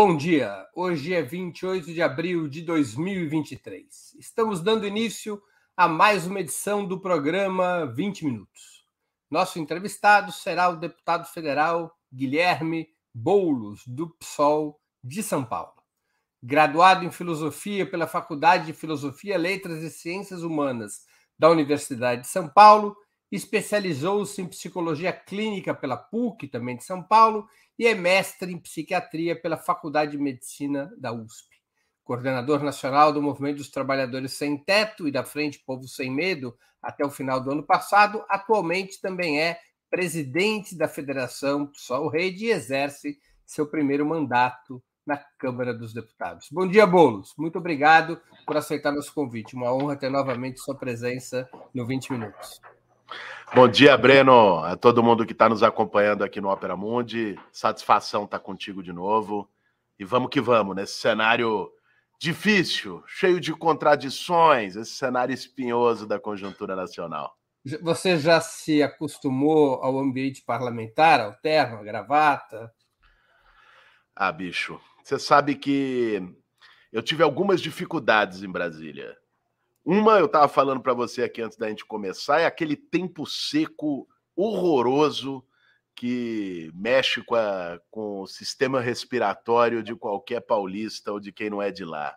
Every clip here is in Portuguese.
Bom dia. Hoje é 28 de abril de 2023. Estamos dando início a mais uma edição do programa 20 Minutos. Nosso entrevistado será o deputado federal Guilherme Boulos, do PSOL de São Paulo. Graduado em Filosofia pela Faculdade de Filosofia, Letras e Ciências Humanas da Universidade de São Paulo, especializou-se em Psicologia Clínica pela PUC, também de São Paulo, e é mestre em Psiquiatria pela Faculdade de Medicina da USP. Coordenador nacional do Movimento dos Trabalhadores Sem Teto e da Frente Povo Sem Medo até o final do ano passado, atualmente também é presidente da Federação PSOL Rede e exerce seu primeiro mandato na Câmara dos Deputados. Bom dia, Bolos. Muito obrigado por aceitar nosso convite. Uma honra ter novamente sua presença no 20 Minutos. Bom dia, Breno, a todo mundo que está nos acompanhando aqui no Opera Mundi. Satisfação estar tá contigo de novo. E vamos que vamos, nesse cenário difícil, cheio de contradições, esse cenário espinhoso da conjuntura nacional. Você já se acostumou ao ambiente parlamentar, ao terno, à gravata? Ah, bicho, você sabe que eu tive algumas dificuldades em Brasília. Uma, eu estava falando para você aqui antes da gente começar, é aquele tempo seco horroroso que mexe com, a, com o sistema respiratório de qualquer paulista ou de quem não é de lá.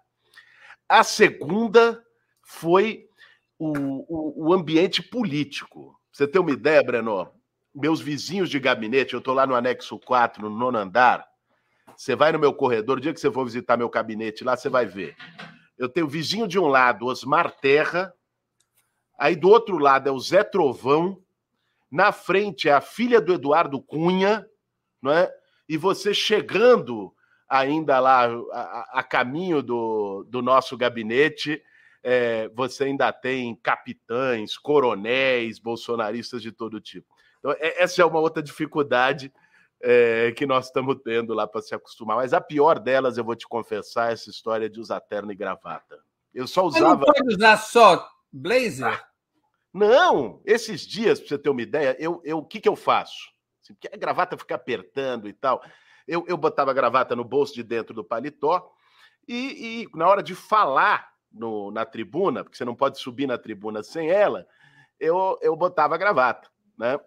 A segunda foi o, o, o ambiente político. Você ter uma ideia, Breno? Meus vizinhos de gabinete, eu estou lá no anexo 4, no nono andar. Você vai no meu corredor, o dia que você for visitar meu gabinete lá, você vai ver. Eu tenho vizinho de um lado, Osmar Terra, aí do outro lado é o Zé Trovão, na frente é a filha do Eduardo Cunha, não é? E você chegando ainda lá a, a caminho do, do nosso gabinete, é, você ainda tem capitães, coronéis, bolsonaristas de todo tipo. Então, é, essa é uma outra dificuldade é, que nós estamos tendo lá para se acostumar. Mas a pior delas, eu vou te confessar, é essa história de usar terno e gravata. Eu só usava. Você não pode usar só blazer? Ah, não, esses dias, para você ter uma ideia, eu, eu, o que, que eu faço? Assim, porque a gravata fica apertando e tal. Eu, eu botava a gravata no bolso de dentro do paletó e, e na hora de falar no, na tribuna, porque você não pode subir na tribuna sem ela, eu, eu botava a gravata, né?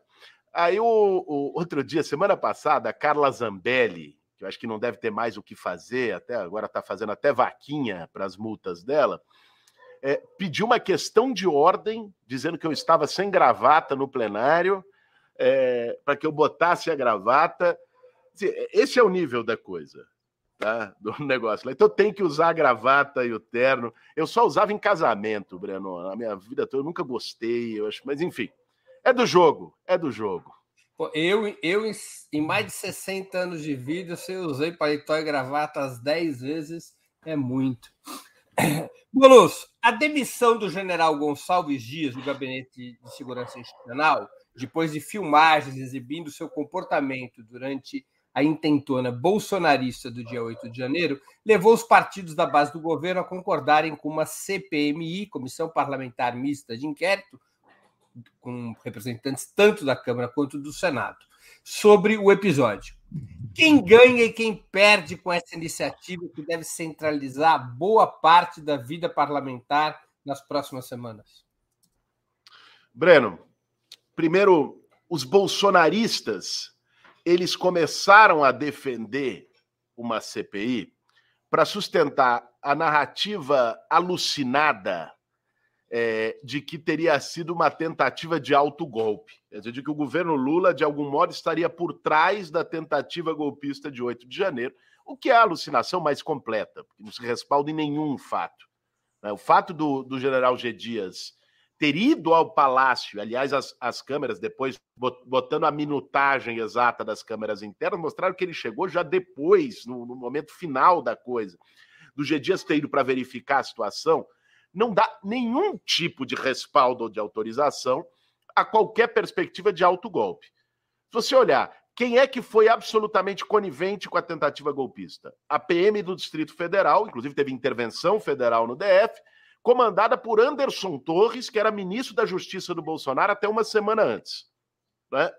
Aí, o, o, outro dia, semana passada, a Carla Zambelli, que eu acho que não deve ter mais o que fazer, até agora está fazendo até vaquinha para as multas dela, é, pediu uma questão de ordem, dizendo que eu estava sem gravata no plenário, é, para que eu botasse a gravata. Esse é o nível da coisa, tá? Do negócio. Então tem que usar a gravata e o terno. Eu só usava em casamento, Breno. Na minha vida toda eu nunca gostei, eu acho, mas enfim. É do jogo, é do jogo. Eu, eu, em mais de 60 anos de vida, eu usei paletó e gravata as 10 vezes, é muito. Bolos, a demissão do general Gonçalves Dias do Gabinete de Segurança Institucional, depois de filmagens exibindo seu comportamento durante a intentona bolsonarista do dia 8 de janeiro, levou os partidos da base do governo a concordarem com uma CPMI, Comissão Parlamentar Mista de Inquérito, com representantes tanto da Câmara quanto do Senado, sobre o episódio. Quem ganha e quem perde com essa iniciativa que deve centralizar boa parte da vida parlamentar nas próximas semanas? Breno, primeiro, os bolsonaristas eles começaram a defender uma CPI para sustentar a narrativa alucinada é, de que teria sido uma tentativa de autogolpe. Quer dizer, de que o governo Lula, de algum modo, estaria por trás da tentativa golpista de 8 de janeiro, o que é a alucinação mais completa, porque não se respalda em nenhum fato. Né? O fato do, do general G. Dias ter ido ao palácio, aliás, as, as câmeras, depois botando a minutagem exata das câmeras internas, mostraram que ele chegou já depois, no, no momento final da coisa, do G. Dias ter ido para verificar a situação não dá nenhum tipo de respaldo ou de autorização a qualquer perspectiva de autogolpe. Se você olhar, quem é que foi absolutamente conivente com a tentativa golpista? A PM do Distrito Federal, inclusive teve intervenção federal no DF, comandada por Anderson Torres, que era ministro da Justiça do Bolsonaro até uma semana antes. Né?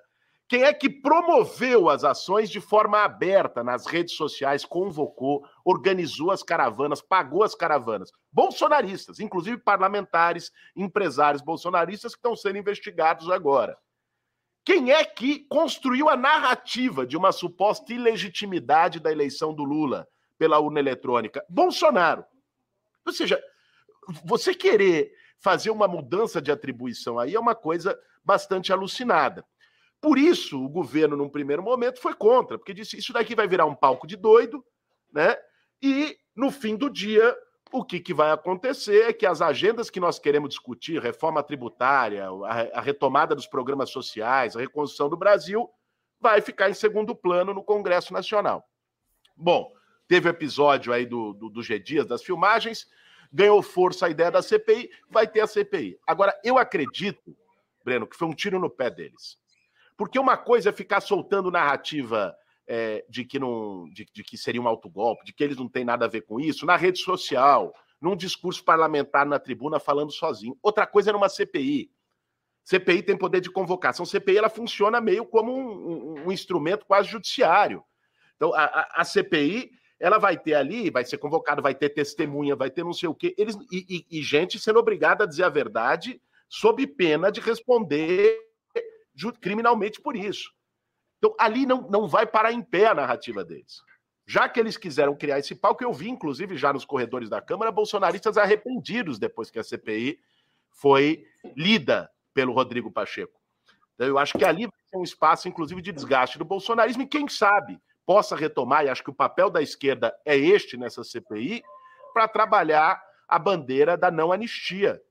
Quem é que promoveu as ações de forma aberta nas redes sociais, convocou, organizou as caravanas, pagou as caravanas? Bolsonaristas, inclusive parlamentares, empresários bolsonaristas que estão sendo investigados agora. Quem é que construiu a narrativa de uma suposta ilegitimidade da eleição do Lula pela urna eletrônica? Bolsonaro. Ou seja, você querer fazer uma mudança de atribuição aí é uma coisa bastante alucinada. Por isso, o governo, num primeiro momento, foi contra, porque disse: isso daqui vai virar um palco de doido, né? E no fim do dia, o que, que vai acontecer é que as agendas que nós queremos discutir, reforma tributária, a, a retomada dos programas sociais, a reconstrução do Brasil, vai ficar em segundo plano no Congresso Nacional. Bom, teve o episódio aí do, do, do G Dias, das filmagens, ganhou força a ideia da CPI, vai ter a CPI. Agora, eu acredito, Breno, que foi um tiro no pé deles. Porque uma coisa é ficar soltando narrativa é, de, que não, de, de, que seria um autogolpe, de que eles não têm nada a ver com isso, na rede social, num discurso parlamentar na tribuna falando sozinho. Outra coisa é numa CPI. CPI tem poder de convocação. CPI ela funciona meio como um, um, um instrumento quase judiciário. Então, a, a, a, CPI ela vai ter ali, vai ser convocado, vai ter testemunha, vai ter não sei o quê. Eles, e, e, e gente sendo obrigada a dizer a verdade sob pena de responder criminalmente por isso. Então, ali não, não vai parar em pé a narrativa deles. Já que eles quiseram criar esse palco, eu vi, inclusive, já nos corredores da Câmara, bolsonaristas arrependidos depois que a CPI foi lida pelo Rodrigo Pacheco. Então, eu acho que ali vai ser um espaço, inclusive, de desgaste do bolsonarismo, e quem sabe possa retomar, e acho que o papel da esquerda é este nessa CPI, para trabalhar a bandeira da não anistia,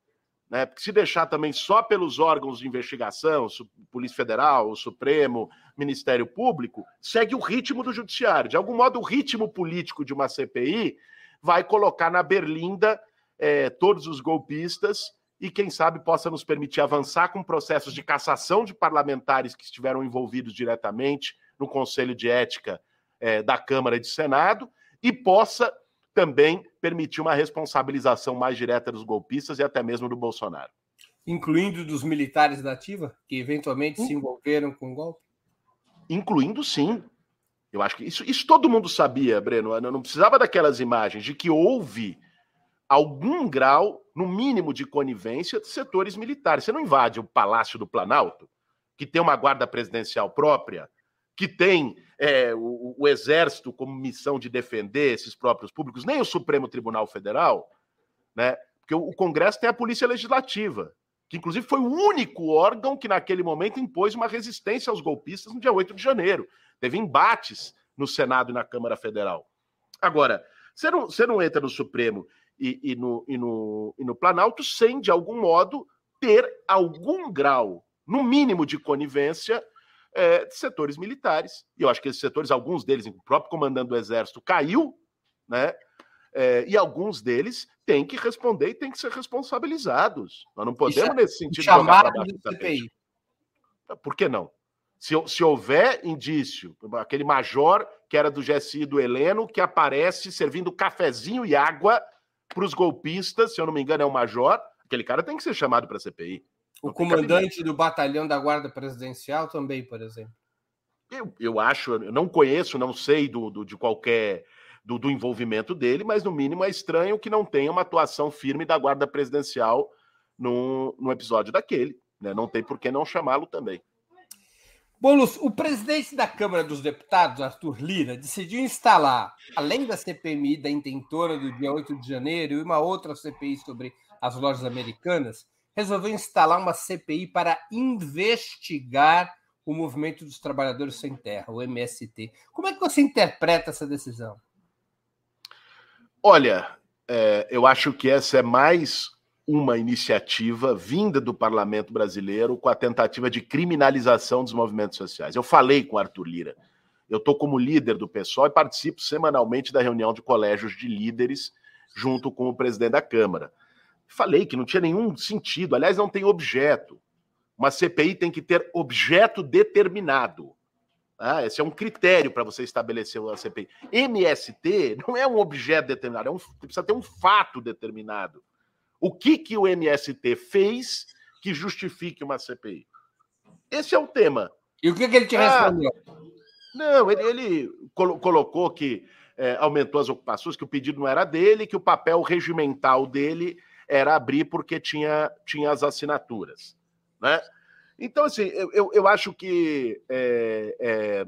né? Porque se deixar também só pelos órgãos de investigação, Polícia Federal, Supremo, Ministério Público, segue o ritmo do Judiciário. De algum modo, o ritmo político de uma CPI vai colocar na berlinda é, todos os golpistas e, quem sabe, possa nos permitir avançar com processos de cassação de parlamentares que estiveram envolvidos diretamente no Conselho de Ética é, da Câmara e do Senado e possa também permitir uma responsabilização mais direta dos golpistas e até mesmo do Bolsonaro. Incluindo dos militares da ativa, que eventualmente se envolveram com o golpe? Incluindo sim. Eu acho que isso, isso todo mundo sabia, Breno. Eu não precisava daquelas imagens de que houve algum grau, no mínimo, de conivência de setores militares. Você não invade o Palácio do Planalto, que tem uma guarda presidencial própria, que tem é, o, o, Exército como missão de defender esses próprios públicos, nem o Supremo Tribunal Federal, né? Porque o, Congresso tem a Polícia Legislativa, que inclusive foi o único órgão que naquele momento impôs uma resistência aos golpistas no dia 8 de janeiro. Teve embates no Senado e na Câmara Federal. Agora, você não, você não entra no Supremo e, e, no, e, no, e no Planalto sem, de algum modo, ter algum grau, no mínimo, de conivência é, de setores militares. E eu acho que esses setores, alguns deles, o próprio comandante do Exército caiu, né? É, e alguns deles têm que responder e têm que ser responsabilizados. Nós não podemos, Isso, nesse sentido, chamar de CPI. Por que não? Se, se houver indício, aquele major que era do GSI do Heleno, que aparece servindo cafezinho e água para os golpistas, se eu não me engano, é um major, aquele cara tem que ser chamado para a CPI. O comandante do batalhão da Guarda Presidencial também, por exemplo. Eu, eu acho, eu não conheço, não sei do, do de qualquer do, do, envolvimento dele, mas no mínimo é estranho que não tenha uma atuação firme da Guarda Presidencial no, no episódio daquele. Né? Não tem por que não chamá-lo também. Boulos, o presidente da Câmara dos Deputados, Arthur Lira, decidiu instalar, além da CPMI da intentora do dia 8 de janeiro e uma outra CPI sobre as lojas americanas, resolveu instalar uma CPI para investigar o Movimento dos Trabalhadores Sem Terra, o MST. Como é que você interpreta essa decisão? Olha, é, eu acho que essa é mais uma iniciativa vinda do parlamento brasileiro com a tentativa de criminalização dos movimentos sociais. Eu falei com Arthur Lira. Eu estou como líder do PSOL e participo semanalmente da reunião de colégios de líderes junto com o presidente da Câmara. Falei que não tinha nenhum sentido. Aliás, não tem objeto. Uma CPI tem que ter objeto determinado. Ah, esse é um critério para você estabelecer uma CPI. MST não é um objeto determinado, é um, precisa ter um fato determinado. O que, que o MST fez que justifique uma CPI? Esse é o tema. E o que, que ele te ah, respondeu? Não, ele, ele colo colocou que é, aumentou as ocupações, que o pedido não era dele, que o papel regimental dele era abrir porque tinha, tinha as assinaturas. Né? Então, assim, eu, eu, acho que é, é,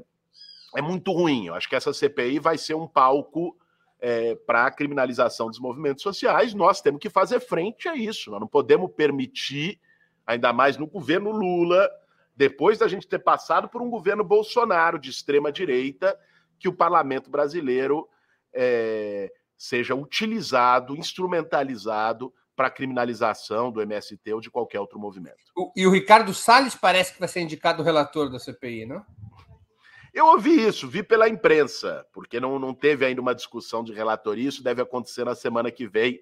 é, muito ruim. Eu acho que essa CPI vai ser um palco é, para a criminalização dos movimentos sociais. Nós temos que fazer frente a isso. Nós não podemos permitir, ainda mais no governo Lula, depois da gente ter passado por um governo Bolsonaro de extrema direita, que o parlamento brasileiro é, seja utilizado, instrumentalizado para a criminalização do MST ou de qualquer outro movimento. E o Ricardo Salles parece que vai ser indicado relator da CPI, não? Eu ouvi isso, vi pela imprensa, porque não, não teve ainda uma discussão de relatoria, isso deve acontecer na semana que vem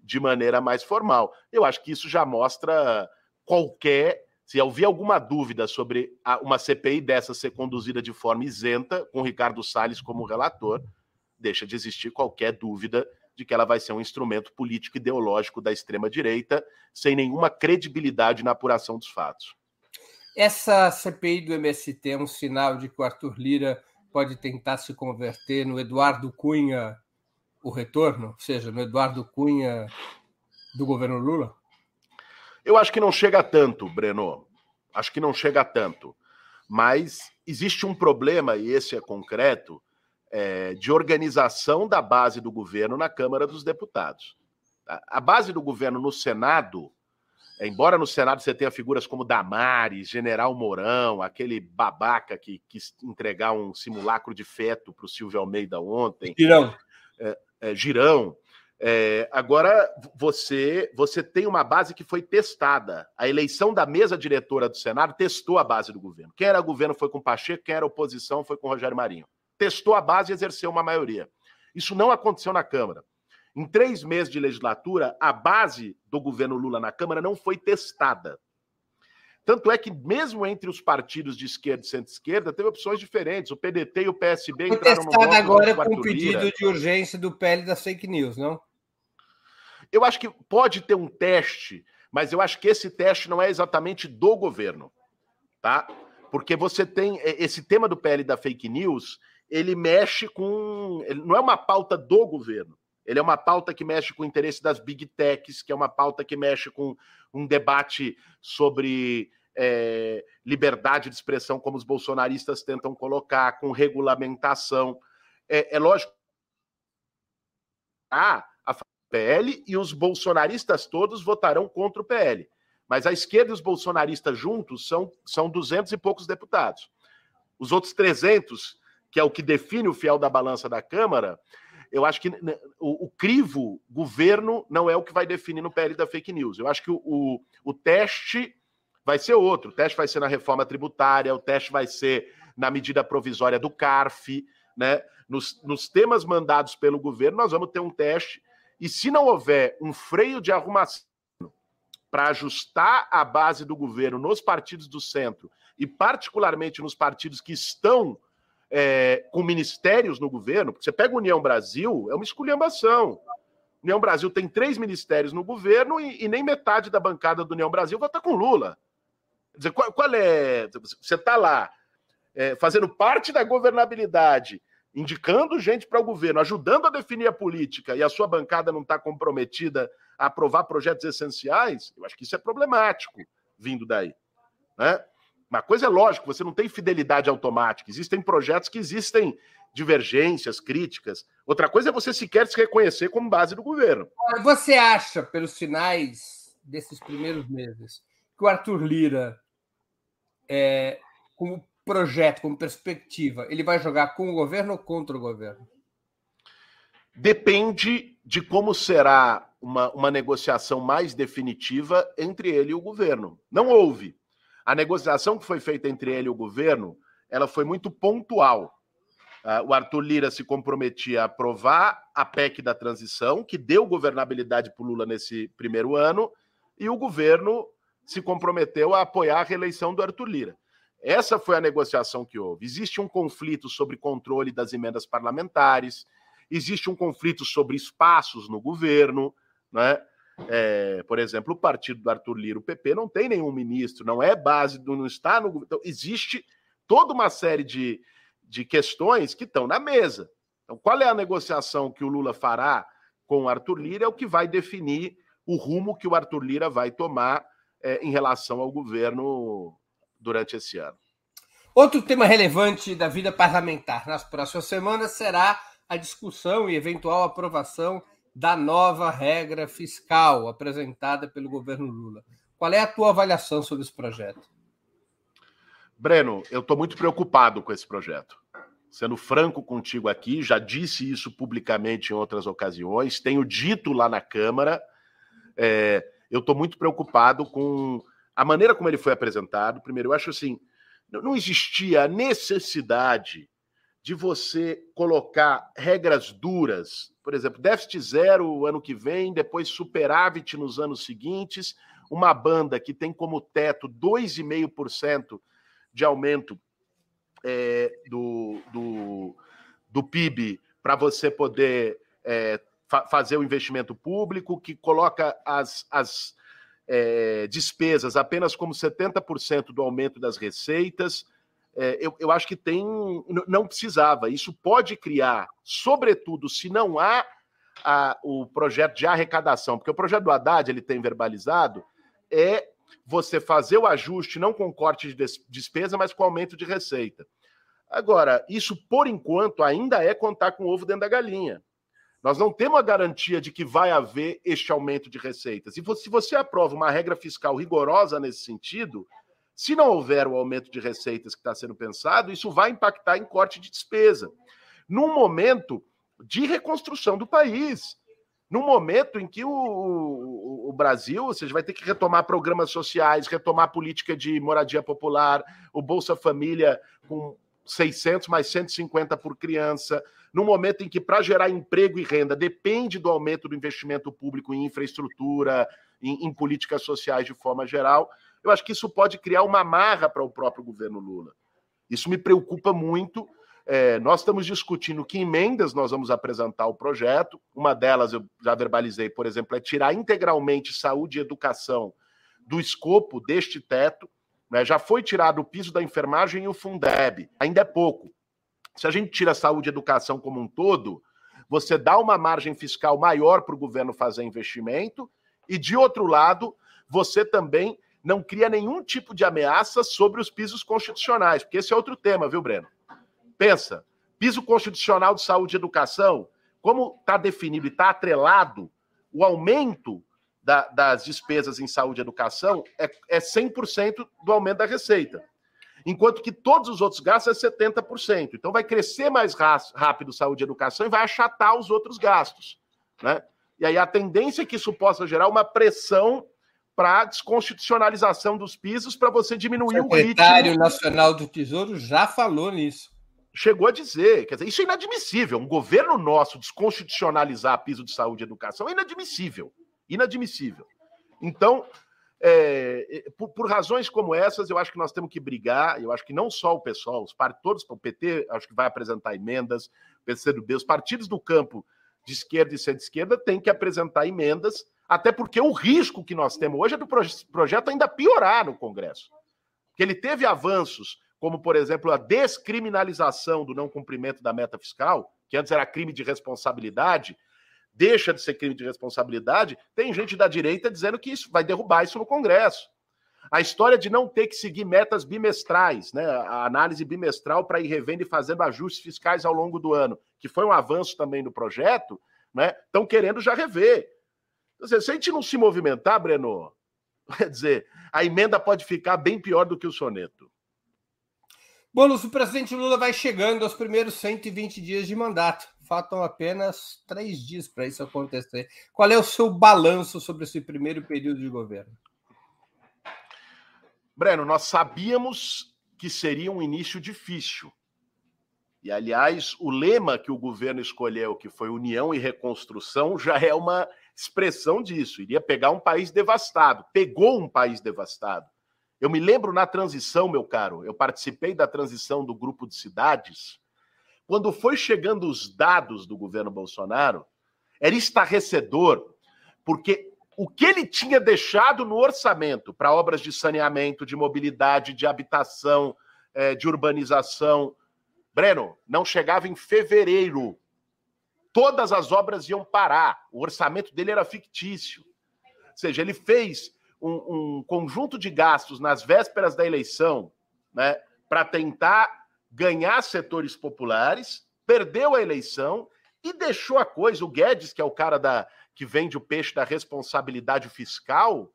de maneira mais formal. Eu acho que isso já mostra qualquer. Se houver alguma dúvida sobre uma CPI dessa ser conduzida de forma isenta, com Ricardo Salles como relator, deixa de existir qualquer dúvida de que ela vai ser um instrumento político ideológico da extrema-direita, sem nenhuma credibilidade na apuração dos fatos. Essa CPI do MST é um sinal de que o Arthur Lira pode tentar se converter no Eduardo Cunha, o retorno, ou seja, no Eduardo Cunha do governo Lula? Eu acho que não chega tanto, Breno. Acho que não chega tanto. Mas existe um problema, e esse é concreto, é, de organização da base do governo na Câmara dos Deputados. A, base do governo no Senado, embora no Senado você tenha figuras como Damares, General Mourão, aquele babaca que quis entregar um simulacro de feto para o Silvio Almeida ontem. Girão. É, é, Girão. É, agora você você tem uma base que foi testada. A eleição da mesa diretora do Senado testou a base do governo. Quem era governo foi com Pacheco, quem era oposição foi com Rogério Marinho testou a base e exerceu uma maioria. Isso não aconteceu na Câmara. Em três meses de legislatura, a base do governo Lula na Câmara não foi testada. Tanto é que, mesmo entre os partidos de esquerda e centro-esquerda, teve opções diferentes. O PDT e o PSB foi entraram no voto agora com o pedido Lira. de urgência do PL das fake news, não? Eu acho que pode ter um teste, mas eu acho que esse teste não é exatamente do governo, tá? Porque você tem esse tema do PL da fake news, ele mexe com. Ele não é uma pauta do governo. Ele é uma pauta que mexe com o interesse das big techs, que é uma pauta que mexe com um debate sobre é, liberdade de expressão, como os bolsonaristas tentam colocar, com regulamentação. É, é lógico. Ah, a PL e os bolsonaristas todos votarão contra o PL. Mas a esquerda e os bolsonaristas juntos são, são 200 e poucos deputados. Os outros 300 que é o que define o fiel da balança da Câmara, eu acho que o, o, crivo governo não é o que vai definir no PL da fake news. Eu acho que o, o, o teste vai ser outro. O teste vai ser na reforma tributária, o teste vai ser na medida provisória do CARF, né? Nos, nos temas mandados pelo governo, nós vamos ter um teste. E se não houver um freio de arrumação para ajustar a base do governo nos partidos do centro, e particularmente nos partidos que estão é, com ministérios no governo, porque você pega União Brasil, é uma esculhambação. União Brasil tem três ministérios no governo e, e nem metade da bancada do União Brasil vota com Lula. Quer dizer, qual, qual é. Você está lá é, fazendo parte da governabilidade, indicando gente para o governo, ajudando a definir a política e a sua bancada não está comprometida a aprovar projetos essenciais, eu acho que isso é problemático vindo daí. Né? Uma coisa é lógico, você não tem fidelidade automática. Existem projetos que existem divergências, críticas. Outra coisa é você sequer se reconhecer como base do governo. Você acha, pelos sinais desses primeiros meses, que o Arthur Lira, é, como projeto, como perspectiva, ele vai jogar com o governo ou contra o governo? Depende de como será uma, uma negociação mais definitiva entre ele e o governo. Não houve. A negociação que foi feita entre ele e o governo, ela foi muito pontual. Uh, o Arthur Lira se comprometia a aprovar a PEC da transição, que deu governabilidade para o Lula nesse primeiro ano, e o governo se comprometeu a apoiar a reeleição do Arthur Lira. Essa foi a negociação que houve. Existe um conflito sobre controle das emendas parlamentares, existe um conflito sobre espaços no governo, né? É, por exemplo, o partido do Arthur Lira, o PP, não tem nenhum ministro, não é base do. não está no. Então, existe toda uma série de, de questões que estão na mesa. Então, qual é a negociação que o Lula fará com o Arthur Lira é o que vai definir o rumo que o Arthur Lira vai tomar é, em relação ao governo durante esse ano. Outro tema relevante da vida parlamentar nas próximas semanas será a discussão e eventual aprovação da nova regra fiscal apresentada pelo governo Lula. Qual é a tua avaliação sobre esse projeto? Breno, eu estou muito preocupado com esse projeto. Sendo franco contigo aqui, já disse isso publicamente em outras ocasiões, tenho dito lá na Câmara. É, eu estou muito preocupado com a maneira como ele foi apresentado. Primeiro, eu acho assim, não existia a necessidade de você colocar regras duras, por exemplo, déficit zero ano que vem, depois superávit nos anos seguintes, uma banda que tem como teto 2,5% de aumento é, do, do, do PIB para você poder é, fa fazer o investimento público, que coloca as, as é, despesas apenas como 70% do aumento das receitas. É, eu, eu, acho que tem. Não precisava. Isso pode criar, sobretudo, se não há a, o projeto de arrecadação, porque o projeto do Haddad ele tem verbalizado, é você fazer o ajuste não com corte de despesa, mas com aumento de receita. Agora, isso por enquanto ainda é contar com o ovo dentro da galinha. Nós não temos a garantia de que vai haver este aumento de receitas. E se você aprova uma regra fiscal rigorosa nesse sentido, se não houver o aumento de receitas que está sendo pensado, isso vai impactar em corte de despesa. Num momento de reconstrução do país, num momento em que o, o, o, Brasil, ou seja, vai ter que retomar programas sociais, retomar política de moradia popular, o Bolsa Família com 600 mais 150 por criança, no momento em que, para gerar emprego e renda, depende do aumento do investimento público em infraestrutura, em, em políticas sociais de forma geral, eu acho que isso pode criar uma marra para o próprio governo Lula. Isso me preocupa muito. É, nós estamos discutindo que emendas nós vamos apresentar ao projeto. Uma delas, eu já verbalizei, por exemplo, é tirar integralmente saúde e educação do escopo deste teto. Né? Já foi tirado o piso da enfermagem e o Fundeb, ainda é pouco. Se a gente tira saúde e educação como um todo, você dá uma margem fiscal maior para o governo fazer investimento, e de outro lado, você também não cria nenhum tipo de ameaça sobre os pisos constitucionais, porque esse é outro tema, viu, Breno? Pensa, piso constitucional de saúde e educação, como está definido e está atrelado, o aumento da, das despesas em saúde e educação é, é 100% do aumento da receita enquanto que todos os outros gastos é 70%. Então vai crescer mais rápido saúde e educação e vai achatar os outros gastos. Né? E aí a tendência é que isso possa gerar uma pressão para a desconstitucionalização dos pisos para você diminuir o, ritmo. O secretário nacional do Tesouro já falou nisso. Chegou a dizer, quer dizer, isso é inadmissível. Um governo nosso desconstitucionalizar piso de saúde e educação é inadmissível. Inadmissível. Então, é, por, por, razões como essas, eu acho que nós temos que brigar. Eu acho que não só o pessoal, os todos, o PT, acho que vai apresentar emendas, o PCdoB, os partidos do campo de esquerda e centro-esquerda têm que apresentar emendas, até porque o risco que nós temos hoje é do projeto ainda piorar no Congresso. Que ele teve avanços, como, por exemplo, a descriminalização do não cumprimento da meta fiscal, que antes era crime de responsabilidade, deixa de ser crime de responsabilidade, tem gente da direita dizendo que isso vai derrubar isso no Congresso. A história de não ter que seguir metas bimestrais, né? a análise bimestral para ir revendo e fazendo ajustes fiscais ao longo do ano, que foi um avanço também no projeto, né? estão querendo já rever. Se a gente não se movimentar, Breno, quer dizer, a emenda pode ficar bem pior do que o soneto. Bônus, o presidente Lula vai chegando aos primeiros 120 dias de mandato faltam apenas três dias para isso acontecer. Qual é o seu balanço sobre esse primeiro período de governo? Breno, nós sabíamos que seria um início difícil. E, aliás, o lema que o governo escolheu, que foi União e Reconstrução, já é uma expressão disso. Iria pegar um país devastado. Pegou um país devastado. Eu me lembro na transição, meu caro, eu participei da transição do grupo de cidades quando foi chegando os dados do governo Bolsonaro, era estarrecedor, porque o que ele tinha deixado no orçamento para obras de saneamento, de mobilidade, de habitação, é, de urbanização. Breno, não chegava em fevereiro. Todas as obras iam parar. O orçamento dele era fictício. Ou seja, ele fez um, um conjunto de gastos nas vésperas da eleição, né, para tentar ganhar setores populares, perdeu a eleição e deixou a coisa. O Guedes, que é o cara da, que vende o peixe da responsabilidade fiscal,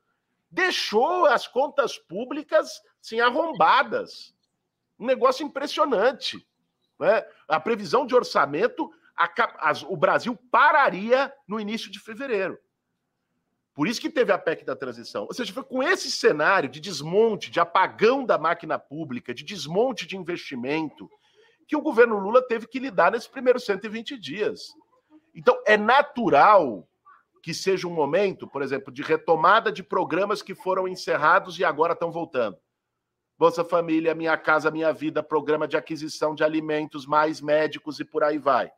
deixou as contas públicas assim, arrombadas. Um negócio impressionante. Né? A previsão de orçamento, o Brasil pararia no início de fevereiro. Por isso que teve a PEC da transição. Ou seja, foi com esse cenário de desmonte, de apagão da máquina pública, de desmonte de investimento, que o governo Lula teve que lidar nesses primeiros 120 dias. Então, é natural que seja um momento, por exemplo, de retomada de programas que foram encerrados e agora estão voltando. Bolsa Família, Minha Casa Minha Vida, programa de aquisição de alimentos, mais médicos e por aí vai.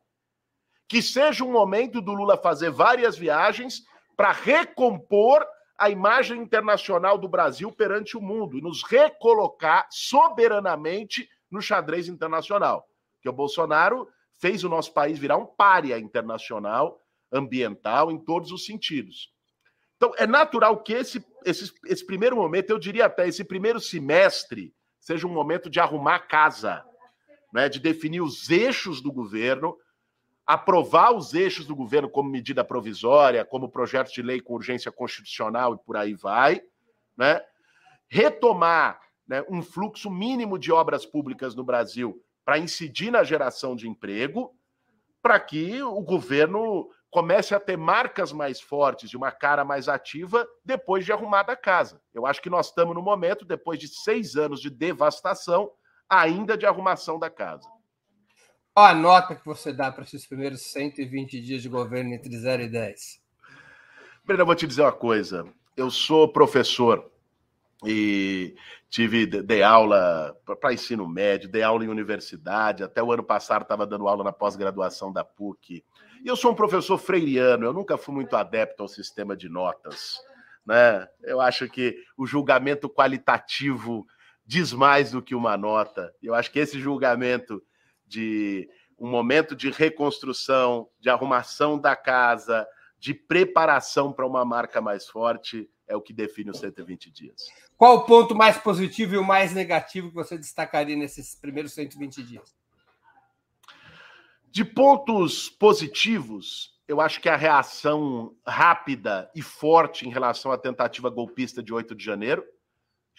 Que seja um momento do Lula fazer várias viagens para recompor a imagem internacional do Brasil perante o mundo e nos recolocar soberanamente no xadrez internacional. Que o Bolsonaro fez o nosso país virar um pária internacional, ambiental, em todos os sentidos. Então, é natural que esse, esse, esse primeiro momento, eu diria até esse primeiro semestre, seja um momento de arrumar casa, né, de definir os eixos do governo, aprovar os eixos do governo como medida provisória, como projeto de lei com urgência constitucional e por aí vai, né? retomar né, um fluxo mínimo de obras públicas no Brasil para incidir na geração de emprego, para que o governo comece a ter marcas mais fortes e uma cara mais ativa depois de arrumada a casa. Eu acho que nós estamos no momento, depois de seis anos de devastação, ainda de arrumação da casa. Qual a nota que você dá para esses primeiros 120 dias de governo entre 0 e 10? Breno, eu vou te dizer uma coisa. Eu sou professor e tive dei aula para ensino médio, dei aula em universidade, até o ano passado estava dando aula na pós-graduação da PUC. E eu sou um professor freiriano, eu nunca fui muito adepto ao sistema de notas. Né? Eu acho que o julgamento qualitativo diz mais do que uma nota. Eu acho que esse julgamento de um momento de reconstrução, de arrumação da casa, de preparação para uma marca mais forte, é o que define os 120 dias. Qual o ponto mais positivo e o mais negativo que você destacaria nesses primeiros 120 dias? De pontos positivos, eu acho que a reação rápida e forte em relação à tentativa golpista de 8 de janeiro,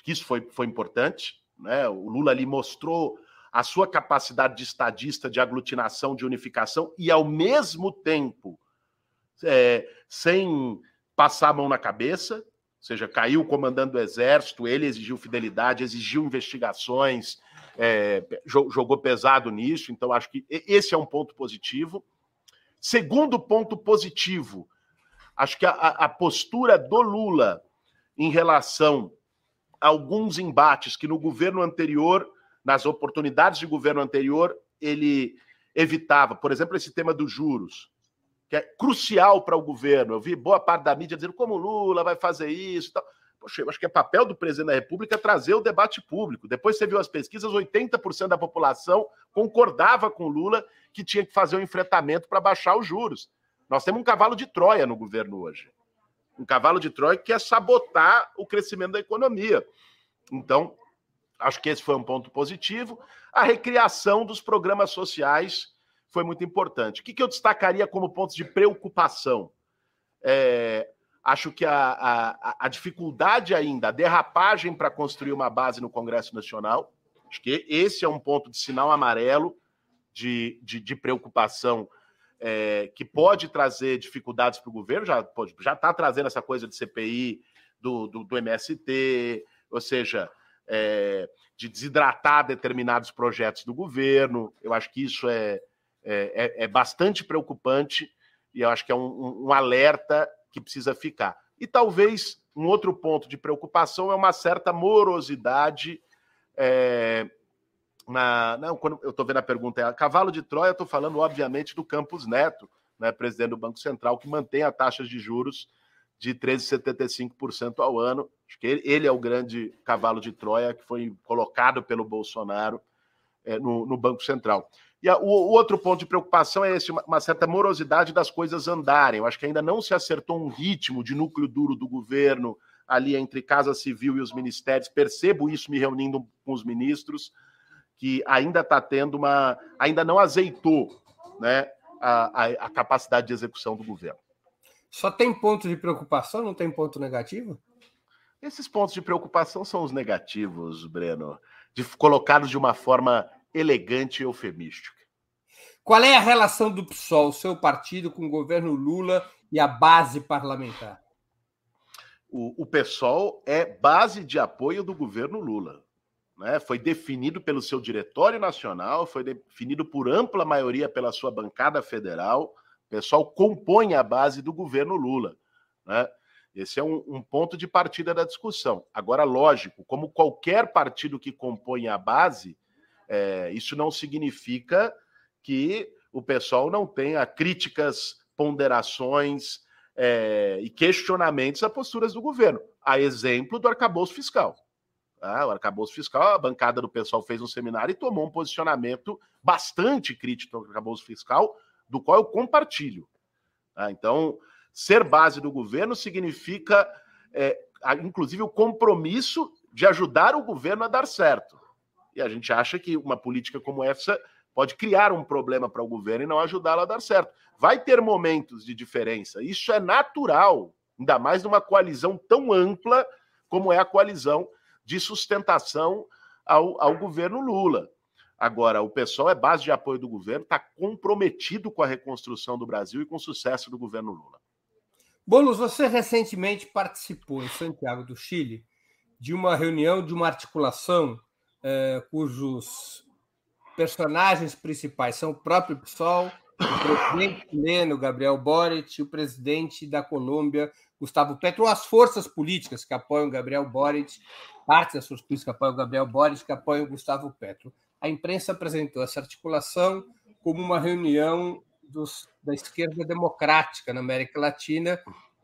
que isso foi, foi importante. Né? O Lula ali mostrou a sua capacidade de estadista, de aglutinação, de unificação, e ao mesmo tempo, é, sem passar a mão na cabeça, ou seja, caiu comandando o exército, ele exigiu fidelidade, exigiu investigações, é, jogou pesado nisso, então acho que esse é um ponto positivo. Segundo ponto positivo, acho que a, a postura do Lula em relação a alguns embates que no governo anterior nas oportunidades de governo anterior, ele evitava, por exemplo, esse tema dos juros, que é crucial para o governo. Eu vi boa parte da mídia dizendo como Lula vai fazer isso. Tal. Poxa, eu acho que é papel do presidente da República trazer o debate público. Depois você viu as pesquisas, 80% da população concordava com Lula que tinha que fazer um enfrentamento para baixar os juros. Nós temos um cavalo de Troia no governo hoje. Um cavalo de Troia que quer sabotar o crescimento da economia. Então, Acho que esse foi um ponto positivo. A recriação dos programas sociais foi muito importante. O que, eu destacaria como pontos de preocupação? É, acho que a, a, a, dificuldade ainda, a derrapagem para construir uma base no Congresso Nacional, acho que esse é um ponto de sinal amarelo de, de, de preocupação é, que pode trazer dificuldades para o governo, já está trazendo essa coisa de CPI do, do, do MST, ou seja, é, de desidratar determinados projetos do governo. Eu acho que isso é, é, é, é bastante preocupante e eu acho que é um, um, alerta que precisa ficar. E talvez um outro ponto de preocupação é uma certa morosidade. É, na, não, quando eu estou vendo a pergunta, é cavalo de Troia, estou falando, obviamente, do Campos Neto, né, presidente do Banco Central, que mantém as taxas de juros de 13,75% ao ano. Acho que ele é o grande cavalo de Troia que foi colocado pelo Bolsonaro é, no, no, Banco Central. E a, o, o, outro ponto de preocupação é esse, uma, uma, certa morosidade das coisas andarem. Eu acho que ainda não se acertou um ritmo de núcleo duro do governo ali entre Casa Civil e os ministérios. Percebo isso me reunindo com os ministros, que ainda está tendo uma. ainda não azeitou né, a, a, a capacidade de execução do governo. Só tem ponto de preocupação, não tem ponto negativo? Esses pontos de preocupação são os negativos, Breno, de colocados de uma forma elegante e eufemística. Qual é a relação do PSOL, seu partido, com o governo Lula e a base parlamentar? O, o PSOL é base de apoio do governo Lula. Né? Foi definido pelo seu diretório nacional, foi definido por ampla maioria pela sua bancada federal pessoal compõe a base do governo Lula. Né? Esse é um, um, ponto de partida da discussão. Agora, lógico, como qualquer partido que compõe a base, é, isso não significa que o pessoal não tenha críticas, ponderações é, e questionamentos a posturas do governo. A exemplo do arcabouço fiscal. Ah, o arcabouço fiscal, a bancada do pessoal fez um seminário e tomou um posicionamento bastante crítico ao arcabouço fiscal, do qual eu compartilho. Tá? Então, ser base do governo significa, é, inclusive, o compromisso de ajudar o governo a dar certo. E a gente acha que uma política como essa pode criar um problema para o governo e não ajudá-lo a dar certo. Vai ter momentos de diferença, isso é natural, ainda mais numa coalizão tão ampla como é a coalizão de sustentação ao, ao governo Lula. Agora, o pessoal é base de apoio do governo, está comprometido com a reconstrução do Brasil e com o sucesso do governo Lula. Boulos, você recentemente participou em Santiago do Chile de uma reunião, de uma articulação eh, cujos personagens principais são o próprio PSOL, o presidente chileno Gabriel Boric o presidente da Colômbia Gustavo Petro, as forças políticas que apoiam Gabriel Boric, partes das forças políticas que apoiam Gabriel Boric, que apoiam Gustavo Petro a imprensa apresentou essa articulação como uma reunião dos, da esquerda democrática na América Latina,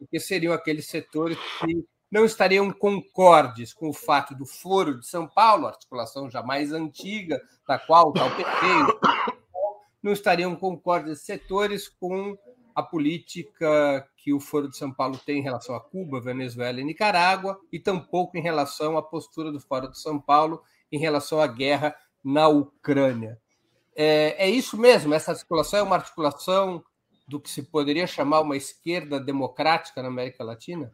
que seriam aqueles setores que não estariam concordes com o fato do Foro de São Paulo, articulação já mais antiga, da qual está o PT, não estariam concordes setores com a política que o Foro de São Paulo tem em relação a Cuba, Venezuela e Nicarágua, e tampouco em relação à postura do Foro de São Paulo em relação à guerra na Ucrânia. É, é isso mesmo? Essa articulação é uma articulação do que se poderia chamar uma esquerda democrática na América Latina?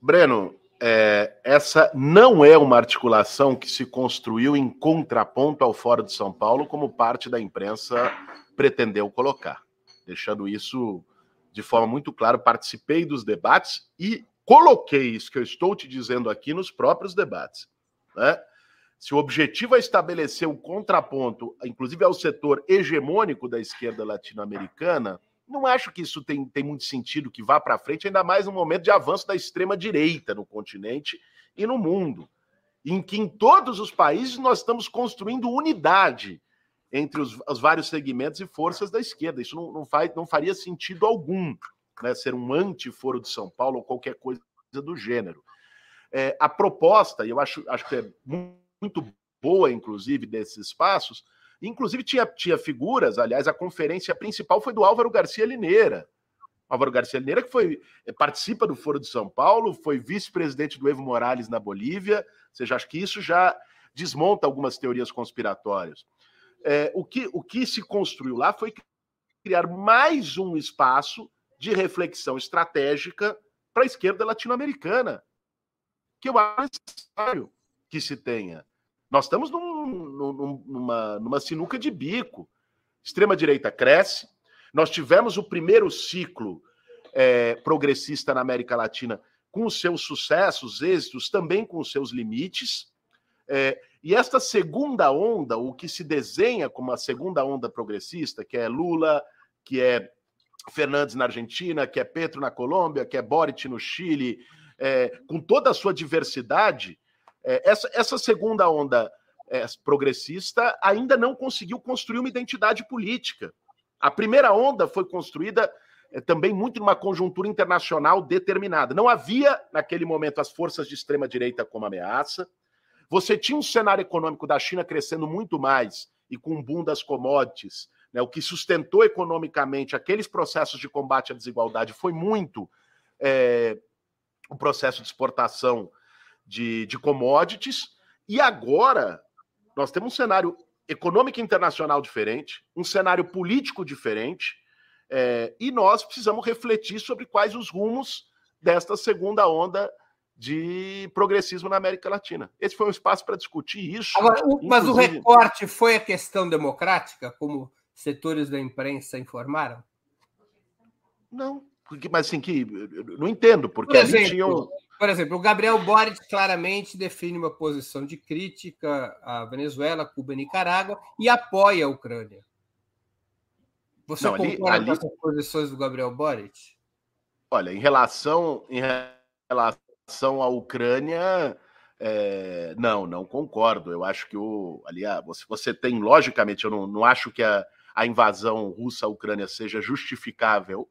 Breno, é, essa não é uma articulação que se construiu em contraponto ao Fórum de São Paulo, como parte da imprensa pretendeu colocar. Deixando isso de forma muito clara, participei dos debates e coloquei isso que eu estou te dizendo aqui nos próprios debates. Né? Se o objetivo é estabelecer um contraponto, inclusive ao setor hegemônico da esquerda latino-americana, não acho que isso tem, tem muito sentido que vá para frente, ainda mais no momento de avanço da extrema-direita no continente e no mundo, em que em todos os países nós estamos construindo unidade entre os, os vários segmentos e forças da esquerda. Isso não, não, faz, não faria sentido algum né, ser um anti-foro de São Paulo ou qualquer coisa do gênero. É, a proposta, e eu acho, acho que é muito muito boa, inclusive, desses espaços. Inclusive, tinha, tinha figuras, aliás, a conferência principal foi do Álvaro Garcia Lineira. Álvaro Garcia Lineira, que foi, eh, participa do Foro de São Paulo, foi vice-presidente do Evo Morales na Bolívia. Ou seja, acho que isso já desmonta algumas teorias conspiratórias. É, o, que, o que se construiu lá foi criar mais um espaço de reflexão estratégica para a esquerda latino-americana, que eu acho necessário que se tenha. Nós estamos num, num, numa, numa sinuca de bico. Extrema-direita cresce. Nós tivemos o primeiro ciclo é, progressista na América Latina com os seus sucessos, êxitos, também com os seus limites. É, e esta segunda onda, o que se desenha como a segunda onda progressista, que é Lula, que é Fernandes na Argentina, que é Petro na Colômbia, que é Boric no Chile, é, com toda a sua diversidade, essa, essa segunda onda é, progressista ainda não conseguiu construir uma identidade política. A primeira onda foi construída é, também muito numa conjuntura internacional determinada. Não havia, naquele momento, as forças de extrema-direita como ameaça. Você tinha um cenário econômico da China crescendo muito mais e com um boom das commodities. Né, o que sustentou economicamente aqueles processos de combate à desigualdade foi muito é, o processo de exportação de, de commodities. E agora nós temos um cenário econômico internacional diferente, um cenário político diferente, é, e nós precisamos refletir sobre quais os rumos desta segunda onda de progressismo na América Latina. Esse foi um espaço para discutir isso. Agora, o, mas o recorte foi a questão democrática, como setores da imprensa informaram? Não, porque, mas assim, que não entendo, porque por exemplo, tinham... Por exemplo, o Gabriel Boric claramente define uma posição de crítica à Venezuela, Cuba e Nicarágua e apoia a Ucrânia. Você não, concorda ali, com essas posições do Gabriel Boric? Olha, em relação, em relação à Ucrânia, é, não, não concordo. Eu acho que o. Ali, ah, você, você tem, logicamente, eu não, não acho que a, a invasão russa à Ucrânia seja justificável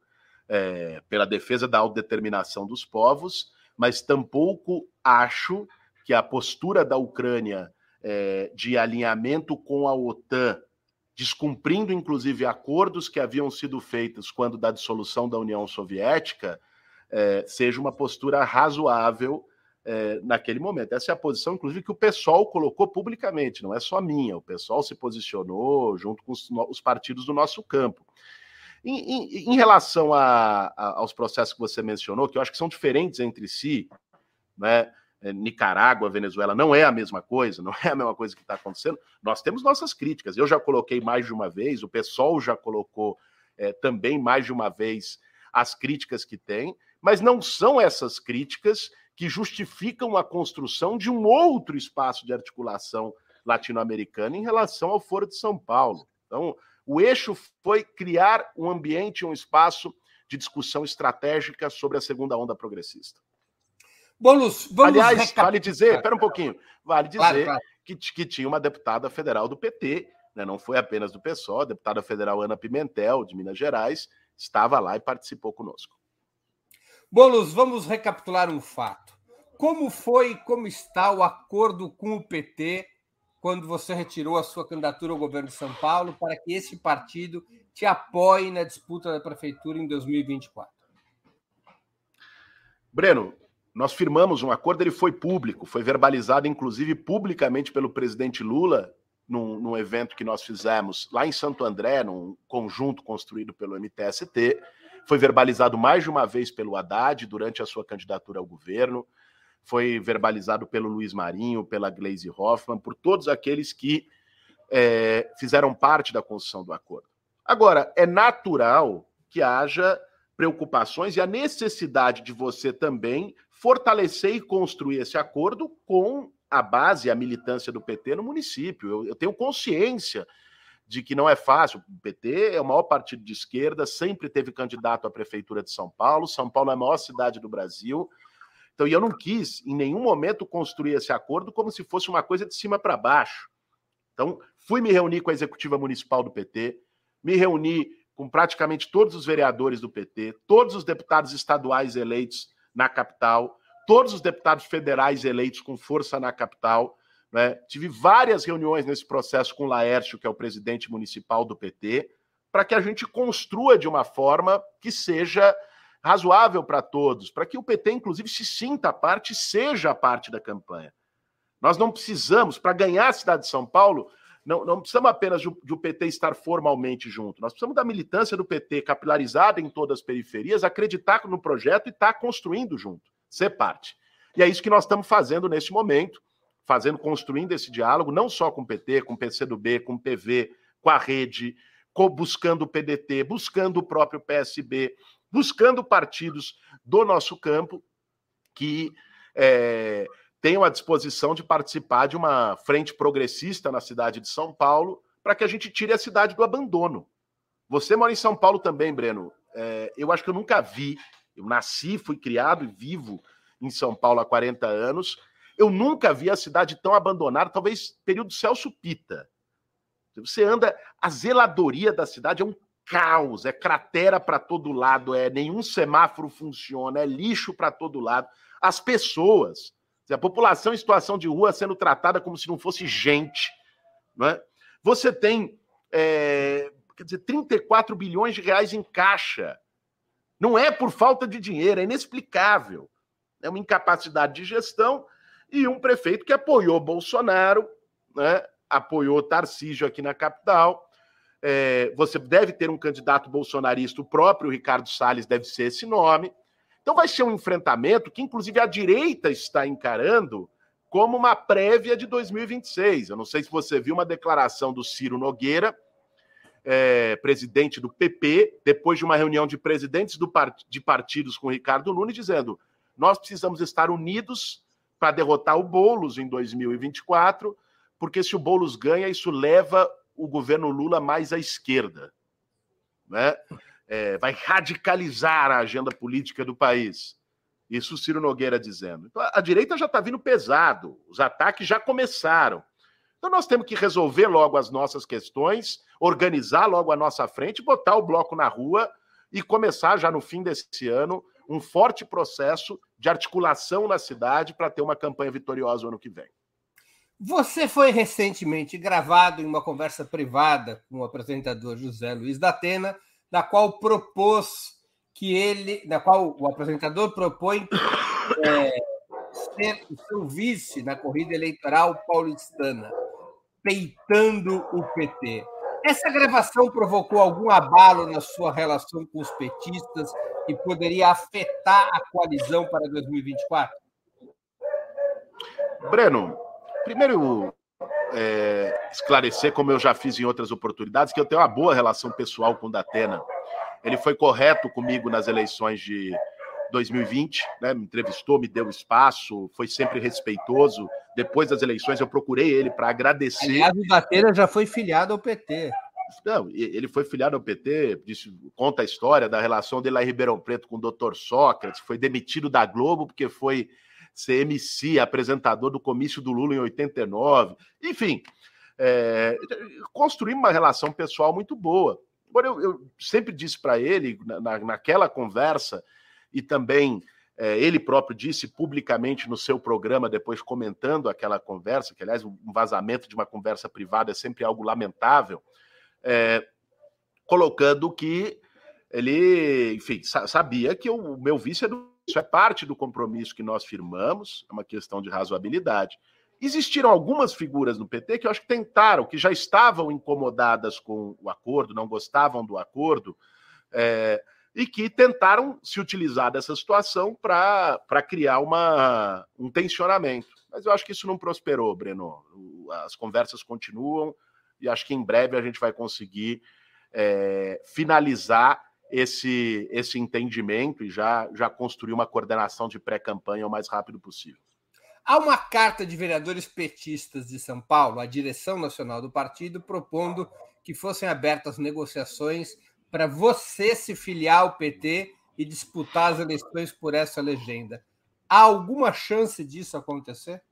é, pela defesa da autodeterminação dos povos, mas tampouco acho que a postura da Ucrânia é, de alinhamento com a OTAN descumprindo inclusive acordos que haviam sido feitos quando da dissolução da União Soviética, é, seja uma postura razoável é, naquele momento. Essa é a posição, inclusive, que o PSOL colocou publicamente, não é só minha. O PSOL se posicionou junto com os, os partidos do nosso campo. Em, em, em relação a, a, aos processos que você mencionou, que eu acho que são diferentes entre si, né? É, Nicarágua, Venezuela, não é a mesma coisa, não é a mesma coisa que está acontecendo. Nós temos nossas críticas. Eu já coloquei mais de uma vez, o pessoal já colocou é, também mais de uma vez as críticas que tem, mas não são essas críticas que justificam a construção de um outro espaço de articulação latino-americana em relação ao Foro de São Paulo. Então, o eixo foi criar um ambiente, um espaço de discussão estratégica sobre a segunda onda progressista. Bolos, vamos Aliás, recap... vale dizer, espera um pouquinho, vale dizer claro, claro. Que, que tinha uma deputada federal do PT, né, não foi apenas do PSOL, a deputada federal Ana Pimentel, de Minas Gerais, estava lá e participou conosco. Bolos, vamos recapitular um fato. Como foi e como está o acordo com o PT quando você retirou a sua candidatura ao governo de São Paulo para que esse partido te apoie na disputa da prefeitura em 2024? Breno, nós firmamos um acordo, ele foi público, foi verbalizado, inclusive, publicamente pelo presidente Lula, num, num, evento que nós fizemos lá em Santo André, num conjunto construído pelo MTST. Foi verbalizado mais de uma vez pelo Haddad durante a sua candidatura ao governo. Foi verbalizado pelo Luiz Marinho, pela Gleisi Hoffmann, por todos aqueles que é, fizeram parte da construção do acordo. Agora, é natural que haja preocupações e a necessidade de você também fortalecer e construir esse acordo com a base, a militância do PT no município. Eu, eu, tenho consciência de que não é fácil. O PT é o maior partido de esquerda, sempre teve candidato à prefeitura de São Paulo. São Paulo é a maior cidade do Brasil. Então, eu não quis, em nenhum momento, construir esse acordo como se fosse uma coisa de cima para baixo. Então, fui me reunir com a executiva municipal do PT, me reuni com praticamente todos os vereadores do PT, todos os deputados estaduais eleitos na capital, todos os deputados federais eleitos com força na capital. Né? Tive várias reuniões nesse processo com o Laércio, que é o presidente municipal do PT, para que a gente construa de uma forma que seja razoável para todos, para que o PT, inclusive, se sinta parte seja parte da campanha. Nós não precisamos, para ganhar a cidade de São Paulo, não, não precisamos apenas de, de o PT estar formalmente junto, nós precisamos da militância do PT capilarizada em todas as periferias, acreditar no projeto e estar tá construindo junto, ser parte. E é isso que nós estamos fazendo neste momento, fazendo, construindo esse diálogo, não só com o PT, com o PCdoB, com o PV, com a rede, buscando o PDT, buscando o próprio PSB, buscando partidos do nosso campo que é, tenham a disposição de participar de uma frente progressista na cidade de São Paulo para que a gente tire a cidade do abandono. Você mora em São Paulo também, Breno. É, eu acho que eu nunca vi. Eu nasci, fui criado e vivo em São Paulo há 40 anos. Eu nunca vi a cidade tão abandonada, talvez período Celso Pita. Você anda, a zeladoria da cidade é um caos, é cratera para todo lado, é nenhum semáforo funciona, é lixo para todo lado. As pessoas, a população em situação de rua sendo tratada como se não fosse gente. Não é? Você tem é, quer dizer, 34 bilhões de reais em caixa. Não é por falta de dinheiro, é inexplicável. É uma incapacidade de gestão e um prefeito que apoiou Bolsonaro, né? apoiou Tarcísio aqui na capital. É, você deve ter um candidato bolsonarista, o próprio Ricardo Salles deve ser esse nome. Então vai ser um enfrentamento que, inclusive, a direita está encarando como uma prévia de 2026. Eu não sei se você viu uma declaração do Ciro Nogueira, é, presidente do PP, depois de uma reunião de presidentes do de partidos com Ricardo Nunes, dizendo: nós precisamos estar unidos para derrotar o Boulos em 2024, porque se o Boulos ganha, isso leva o governo Lula mais à esquerda. Né? É, vai radicalizar a agenda política do país. Isso o Ciro Nogueira dizendo. Então, a direita já está vindo pesado, os ataques já começaram. Então nós temos que resolver logo as nossas questões, organizar logo a nossa frente, botar o bloco na rua e começar já no fim desse ano um forte processo de articulação na cidade para ter uma campanha vitoriosa no ano que vem. Você foi recentemente gravado em uma conversa privada com o apresentador José Luiz da Atena, na qual propôs que ele, na qual o apresentador propõe é, ser o seu vice na corrida eleitoral paulistana peitando o PT. Essa gravação provocou algum abalo na sua relação com os petistas e poderia afetar a coalizão para 2024? Breno, primeiro é, esclarecer, como eu já fiz em outras oportunidades, que eu tenho uma boa relação pessoal com o Datena. Ele foi correto comigo nas eleições de 2020, né, me entrevistou, me deu espaço, foi sempre respeitoso. Depois das eleições, eu procurei ele para agradecer. Aliás, o Bateira já foi filiado ao PT. Não, ele foi filiado ao PT, disse, conta a história da relação dele lá em Ribeirão Preto com o doutor Sócrates, foi demitido da Globo porque foi ser MC, apresentador do comício do Lula em 89. Enfim, é, construímos uma relação pessoal muito boa. Agora, eu, eu sempre disse para ele, na, naquela conversa, e também é, ele próprio disse publicamente no seu programa, depois comentando aquela conversa, que aliás, um vazamento de uma conversa privada é sempre algo lamentável, é, colocando que ele, enfim, sabia que o meu vice é do, isso é parte do compromisso que nós firmamos, é uma questão de razoabilidade. Existiram algumas figuras no PT que eu acho que tentaram, que já estavam incomodadas com o acordo, não gostavam do acordo, é, e que tentaram se utilizar dessa situação para criar uma, um tensionamento. Mas eu acho que isso não prosperou, Breno. As conversas continuam e acho que em breve a gente vai conseguir é, finalizar esse, esse entendimento e já, já construir uma coordenação de pré-campanha o mais rápido possível. Há uma carta de vereadores petistas de São Paulo à direção nacional do partido propondo que fossem abertas negociações para você se filiar ao PT e disputar as eleições por essa legenda. Há alguma chance disso acontecer?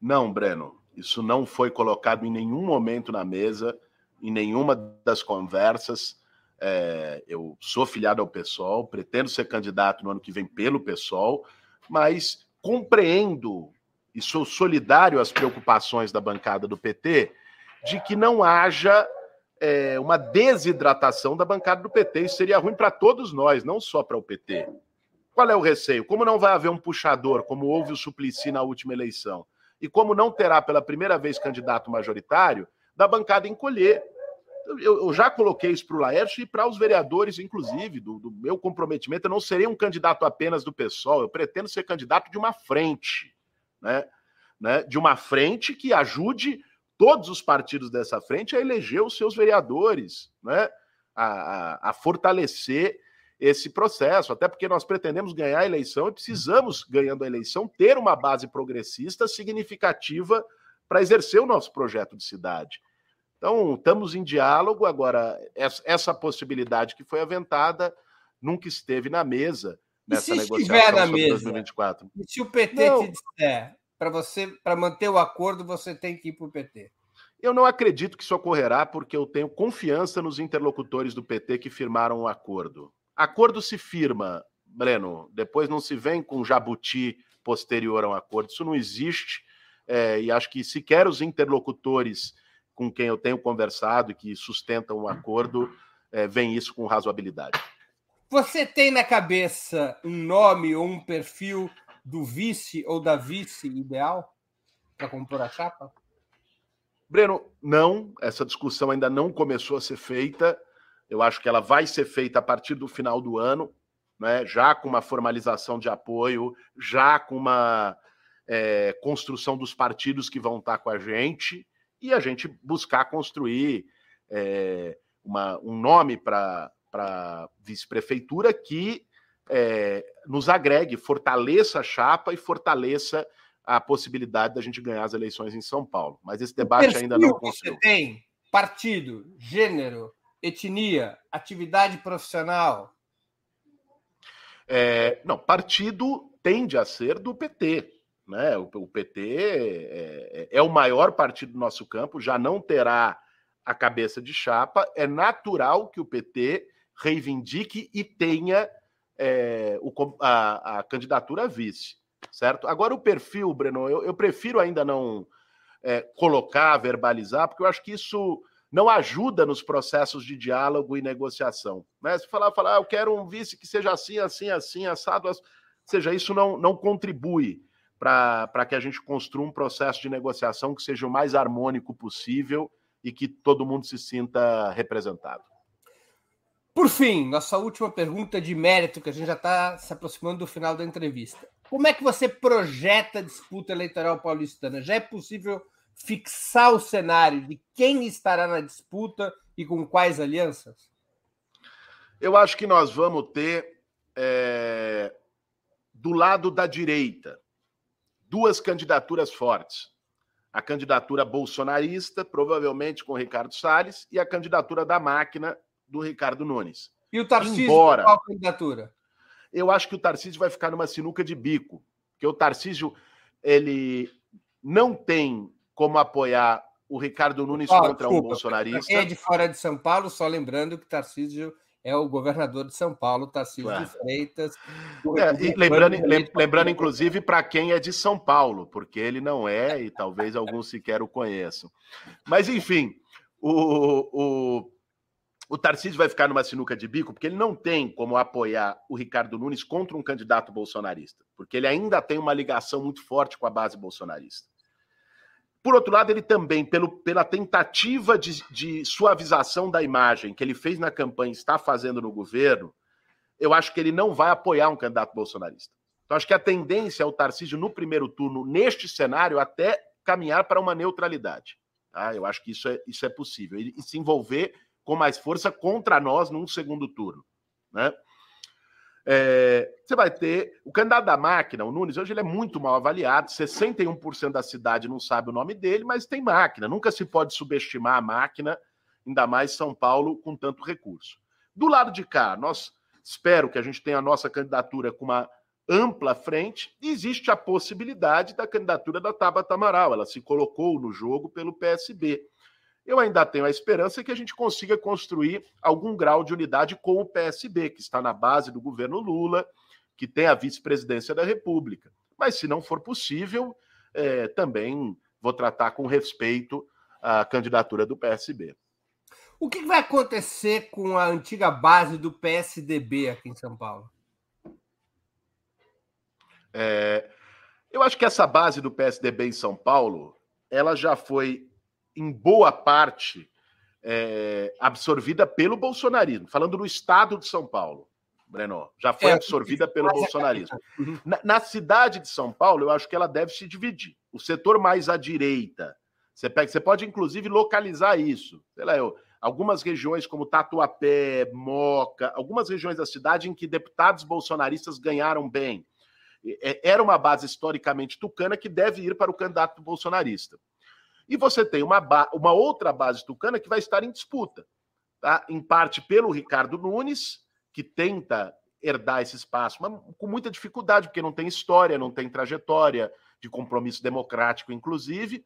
Não, Breno. Isso não foi colocado em nenhum momento na mesa, em nenhuma das conversas. É, eu sou filiado ao PSOL, pretendo ser candidato no ano que vem pelo PSOL, mas compreendo e sou solidário às preocupações da bancada do PT de que não haja é, uma desidratação da bancada do PT. Isso seria ruim para todos nós, não só para o PT. Qual é o receio? Como não vai haver um puxador, como houve o Suplicy na última eleição, e como não terá pela primeira vez candidato majoritário, da bancada encolher. Eu, eu já coloquei isso para o Laércio e para os vereadores, inclusive, do, do, meu comprometimento. Eu não serei um candidato apenas do PSOL, eu pretendo ser candidato de uma frente, né? né? De uma frente que ajude todos os partidos dessa frente a eleger os seus vereadores, né? a, a, a fortalecer esse processo, até porque nós pretendemos ganhar a eleição e precisamos, ganhando a eleição, ter uma base progressista significativa para exercer o nosso projeto de cidade. Então, estamos em diálogo. Agora, essa possibilidade que foi aventada nunca esteve na mesa nessa e se negociação estiver na mesa, 2024. E se o PT Não. te disser para você, para manter o acordo, você tem que ir para o PT. Eu não acredito que isso ocorrerá porque eu tenho confiança nos interlocutores do PT que firmaram o um acordo. Acordo se firma, Breno, depois não se vem com jabuti posterior a um acordo. Isso não existe. É, e acho que sequer os interlocutores com quem eu tenho conversado e que sustentam o acordo é, veem isso com razoabilidade. Você tem na cabeça um nome ou um perfil do vice ou da vice ideal para compor a chapa? Breno, não, essa discussão ainda não começou a ser feita. Eu acho que ela vai ser feita a partir do final do ano, né? já com uma formalização de apoio, já com uma é, construção dos partidos que vão estar com a gente e a gente buscar construir é, uma, um nome para vice-prefeitura que é, nos agregue, fortaleça a chapa e fortaleça a possibilidade da gente ganhar as eleições em São Paulo. Mas esse debate ainda não aconteceu. Você tem partido, gênero, etnia, atividade profissional? É, não, partido tende a ser do PT. Né? O, o PT é, é, é, o maior partido do nosso campo, já não terá a cabeça de chapa. É natural que o PT reivindique e tenha é, o, a, a candidatura a vice certo? Agora, o perfil, Breno, eu, eu prefiro ainda não é, colocar, verbalizar, porque eu acho que isso não ajuda nos processos de diálogo e negociação. Né? Se falar, falar, ah, eu quero um vice que seja assim, assim, assim, assado, seja, isso não, não contribui para que a gente construa um processo de negociação que seja o mais harmônico possível e que todo mundo se sinta representado. Por fim, nossa última pergunta de mérito, que a gente já está se aproximando do final da entrevista. Como é que você projeta a disputa eleitoral paulistana? Já é possível fixar o cenário de quem estará na disputa e com quais alianças? Eu acho que nós vamos ter, é, do lado da direita, duas candidaturas fortes. A candidatura bolsonarista, provavelmente com Ricardo Salles, e a candidatura da máquina do Ricardo Nunes. E o Tarcísio, Embora, qual candidatura? Eu acho que o Tarcísio vai ficar numa sinuca de bico, porque o Tarcísio ele não tem como apoiar o Ricardo Nunes oh, contra desculpa, um bolsonarista. É de fora de São Paulo, só lembrando que Tarcísio é o governador de São Paulo, Tarcísio de Freitas. É, lembrando, lembrando, inclusive, para quem é de São Paulo, porque ele não é, e talvez alguns sequer o conheçam. Mas, enfim, o, o, o Tarcísio vai ficar numa sinuca de bico, porque ele não tem como apoiar o Ricardo Nunes contra um candidato bolsonarista, porque ele ainda tem uma ligação muito forte com a base bolsonarista. Por outro lado, ele também, pelo, pela tentativa de, de suavização da imagem que ele fez na campanha e está fazendo no governo, eu acho que ele não vai apoiar um candidato bolsonarista. Então, acho que a tendência é o Tarcísio, no primeiro turno, neste cenário, até caminhar para uma neutralidade. Tá? Eu acho que isso é, isso é possível. E, se envolver com mais força contra nós num segundo turno. Né? É, você vai ter o candidato da máquina, o Nunes, hoje ele é muito mal avaliado. 61% da cidade não sabe o nome dele, mas tem máquina. Nunca se pode subestimar a máquina, ainda mais São Paulo com tanto recurso. Do lado de cá, nós espero que a gente tenha a nossa candidatura com uma ampla frente. Existe a possibilidade da candidatura da Tabata Amaral. Ela se colocou no jogo pelo PSB eu ainda tenho a esperança que a gente consiga construir algum grau de unidade com o PSB, que está na base do governo Lula, que tem a vice-presidência da República. Mas, se não for possível, é, também vou tratar com respeito a candidatura do PSB. O que vai acontecer com a antiga base do PSDB aqui em São Paulo? É, eu acho que essa base do PSDB em São Paulo, ela já foi em boa parte, é, absorvida pelo bolsonarismo. Falando no estado de São Paulo, Breno, já foi é, absorvida pelo bolsonarismo. Uhum. Na, na, cidade de São Paulo, eu acho que ela deve se dividir. O setor mais à direita, você, pega, você pode inclusive localizar isso. Sei lá, eu, algumas regiões como Tatuapé, Moca, algumas regiões da cidade em que deputados bolsonaristas ganharam bem. Era uma base historicamente tucana que deve ir para o candidato bolsonarista. E você tem uma, uma outra base tucana que vai estar em disputa, tá? em parte pelo Ricardo Nunes, que tenta herdar esse espaço, mas com muita dificuldade, porque não tem história, não tem trajetória de compromisso democrático, inclusive,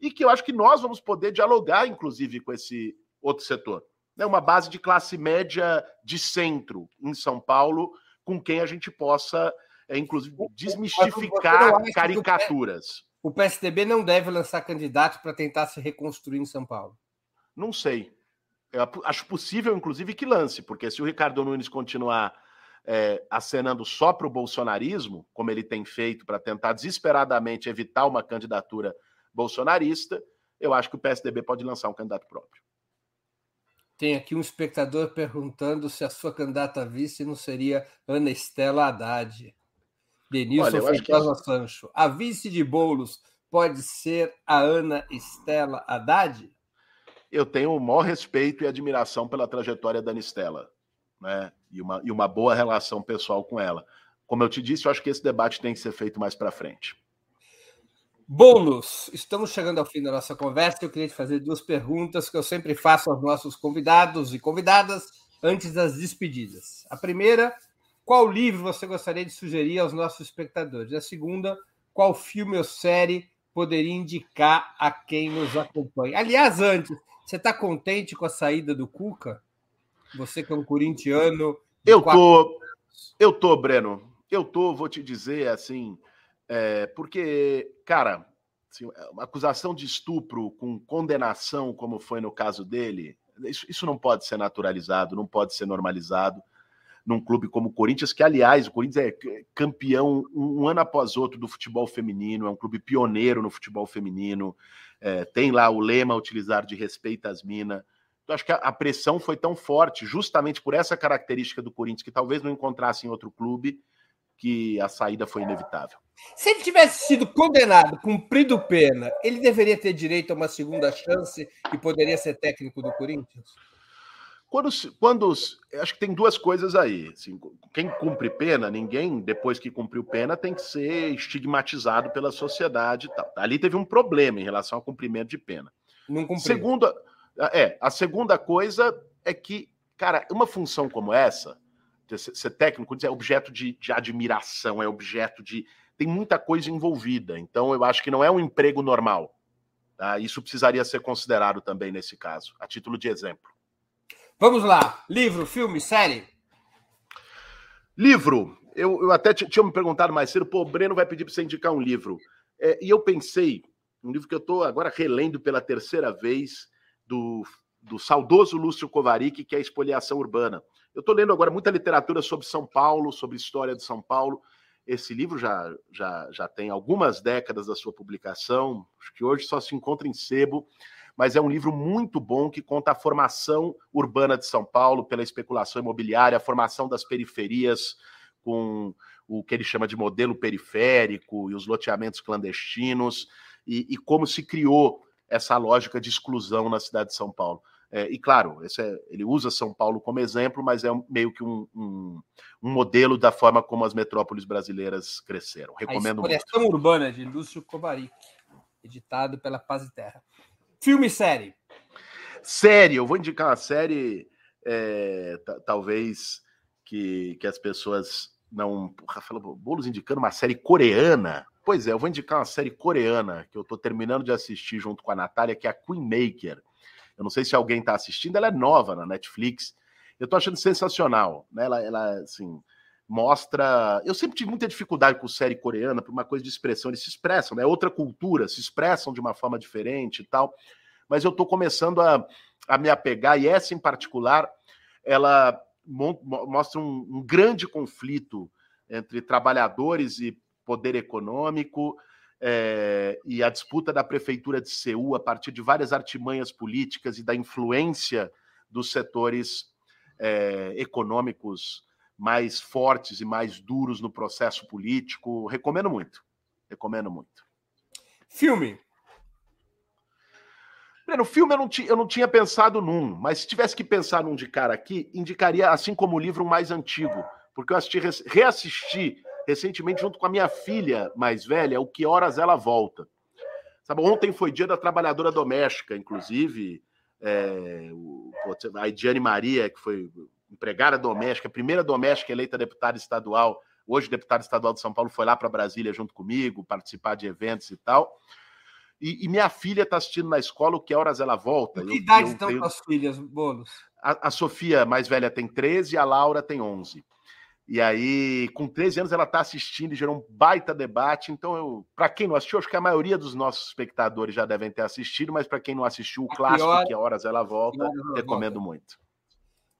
e que eu acho que nós vamos poder dialogar, inclusive, com esse outro setor. É uma base de classe média de centro em São Paulo, com quem a gente possa, é, inclusive, desmistificar caricaturas. O PSDB não deve lançar candidato para tentar se reconstruir em São Paulo. Não sei. Eu acho possível, inclusive, que lance, porque se o Ricardo Nunes continuar é, acenando só para o bolsonarismo, como ele tem feito para tentar desesperadamente evitar uma candidatura bolsonarista, eu acho que o PSDB pode lançar um candidato próprio. Tem aqui um espectador perguntando se a sua candidata a vice não seria Ana Estela Haddad. Denilson Feitosa que... Sancho. A vice de Bolos pode ser a Ana Estela Haddad? Eu tenho o maior respeito e admiração pela trajetória da Ana Estela, né? E uma, e uma boa relação pessoal com ela. Como eu te disse, eu acho que esse debate tem que ser feito mais para frente. Bônus, estamos chegando ao fim da nossa conversa. Eu queria te fazer duas perguntas que eu sempre faço aos nossos convidados e convidadas antes das despedidas. A primeira, qual livro você gostaria de sugerir aos nossos espectadores? A segunda, qual filme ou série poderia indicar a quem nos acompanha? Aliás, antes, você está contente com a saída do Cuca? Você que é um corintiano. Eu tô, eu tô, Breno. Eu tô, vou te dizer assim, é, porque, cara, assim, uma acusação de estupro com condenação, como foi no caso dele, isso, isso não pode ser naturalizado, não pode ser normalizado num clube como o Corinthians, que, aliás, o Corinthians é campeão um ano após outro do futebol feminino, é um clube pioneiro no futebol feminino, é, tem lá o lema utilizar de respeito às minas. Então, acho que a, a, pressão foi tão forte, justamente por essa característica do Corinthians, que talvez não encontrasse em outro clube, que a saída foi inevitável. Se ele tivesse sido condenado, cumprido pena, ele deveria ter direito a uma segunda chance e poderia ser técnico do Corinthians? Quando, quando acho que tem duas coisas aí. Assim, quem cumpre pena, ninguém, depois que cumpriu pena, tem que ser estigmatizado pela sociedade e tal. Ali teve um problema em relação ao cumprimento de pena. Não cumpriu. Segunda, é, a segunda coisa é que, cara, uma função como essa, ser técnico é objeto de, de admiração, é objeto de. Tem muita coisa envolvida. Então, eu acho que não é um emprego normal. Tá? Isso precisaria ser considerado também nesse caso, a título de exemplo. Vamos lá. Livro, filme, série? Livro. Eu, eu até tinha me perguntado mais cedo, pô, o Breno vai pedir para você indicar um livro. É, e eu pensei, um livro que eu estou agora relendo pela terceira vez, do, do saudoso Lúcio Kovarik, que é a Espoliação Urbana. Eu estou lendo agora muita literatura sobre São Paulo, sobre história de São Paulo. Esse livro já, já, já tem algumas décadas da sua publicação, acho que hoje só se encontra em sebo, mas é um livro muito bom que conta a formação urbana de São Paulo pela especulação imobiliária, a formação das periferias com o que ele chama de modelo periférico e os loteamentos clandestinos, e, e como se criou essa lógica de exclusão na cidade de São Paulo. É, e claro, é, ele usa São Paulo como exemplo, mas é meio que um, um, um, modelo da forma como as metrópoles brasileiras cresceram. Recomendo a muito. Urbana, de Lúcio Kovarik, editado pela Paz e Terra. Filme e série? Série, eu vou indicar uma série, é, talvez que, que as pessoas não. Rafael Bolos indicando uma série coreana. Pois é, eu vou indicar uma série coreana que eu estou terminando de assistir junto com a Natália, que é a Queen Maker. Eu não sei se alguém está assistindo, ela é nova na Netflix. Eu estou achando sensacional. Né? Ela, ela, assim, mostra. Eu sempre tive muita dificuldade com série coreana por uma coisa de expressão. Eles se expressam, é né? outra cultura, se expressam de uma forma diferente e tal. Mas eu estou começando a, a me apegar, e essa em particular, ela mostra um, um grande conflito entre trabalhadores e poder econômico é, e a disputa da prefeitura de Seul a partir de várias artimanhas políticas e da influência dos setores é, econômicos mais fortes e mais duros no processo político. Recomendo muito. Recomendo muito. Filme. No filme eu não, eu não tinha pensado num, mas se tivesse que pensar num de cara aqui, indicaria, assim como o livro, mais antigo, porque eu assisti, reassisti recentemente junto com a minha filha mais velha, o Que Horas Ela Volta. Sabe, ontem foi dia da trabalhadora doméstica, inclusive, é, o, a Ediane Maria, que foi empregada doméstica, primeira doméstica eleita deputada estadual, hoje deputada estadual de São Paulo, foi lá para Brasília junto comigo, participar de eventos e tal. E, e minha filha está assistindo na escola, o que horas ela volta? Que eu, idade eu, estão eu, as filhas, Bolos? A, a Sofia, mais velha, tem 13 e a Laura tem 11. E aí, com 13 anos, ela está assistindo e gerou um baita debate. Então, eu, para quem não assistiu, acho que a maioria dos nossos espectadores já devem ter assistido, mas para quem não assistiu, o clássico, que, que horas ela volta, recomendo volta. muito.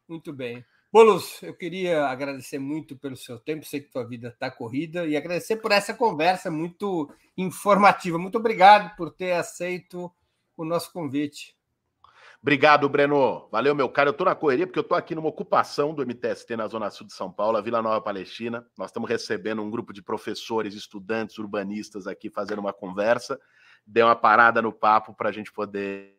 Muito bem. Bolos, eu queria agradecer muito pelo seu tempo, sei que tua vida está corrida, e agradecer por essa conversa muito informativa. Muito obrigado por ter aceito o nosso convite. Obrigado, Breno. Valeu, meu cara. Eu estou na correria porque eu estou aqui numa ocupação do MTST na Zona Sul de São Paulo, a Vila Nova Palestina. Nós estamos recebendo um grupo de professores, estudantes, urbanistas aqui fazendo uma conversa. Deu uma parada no papo para a gente poder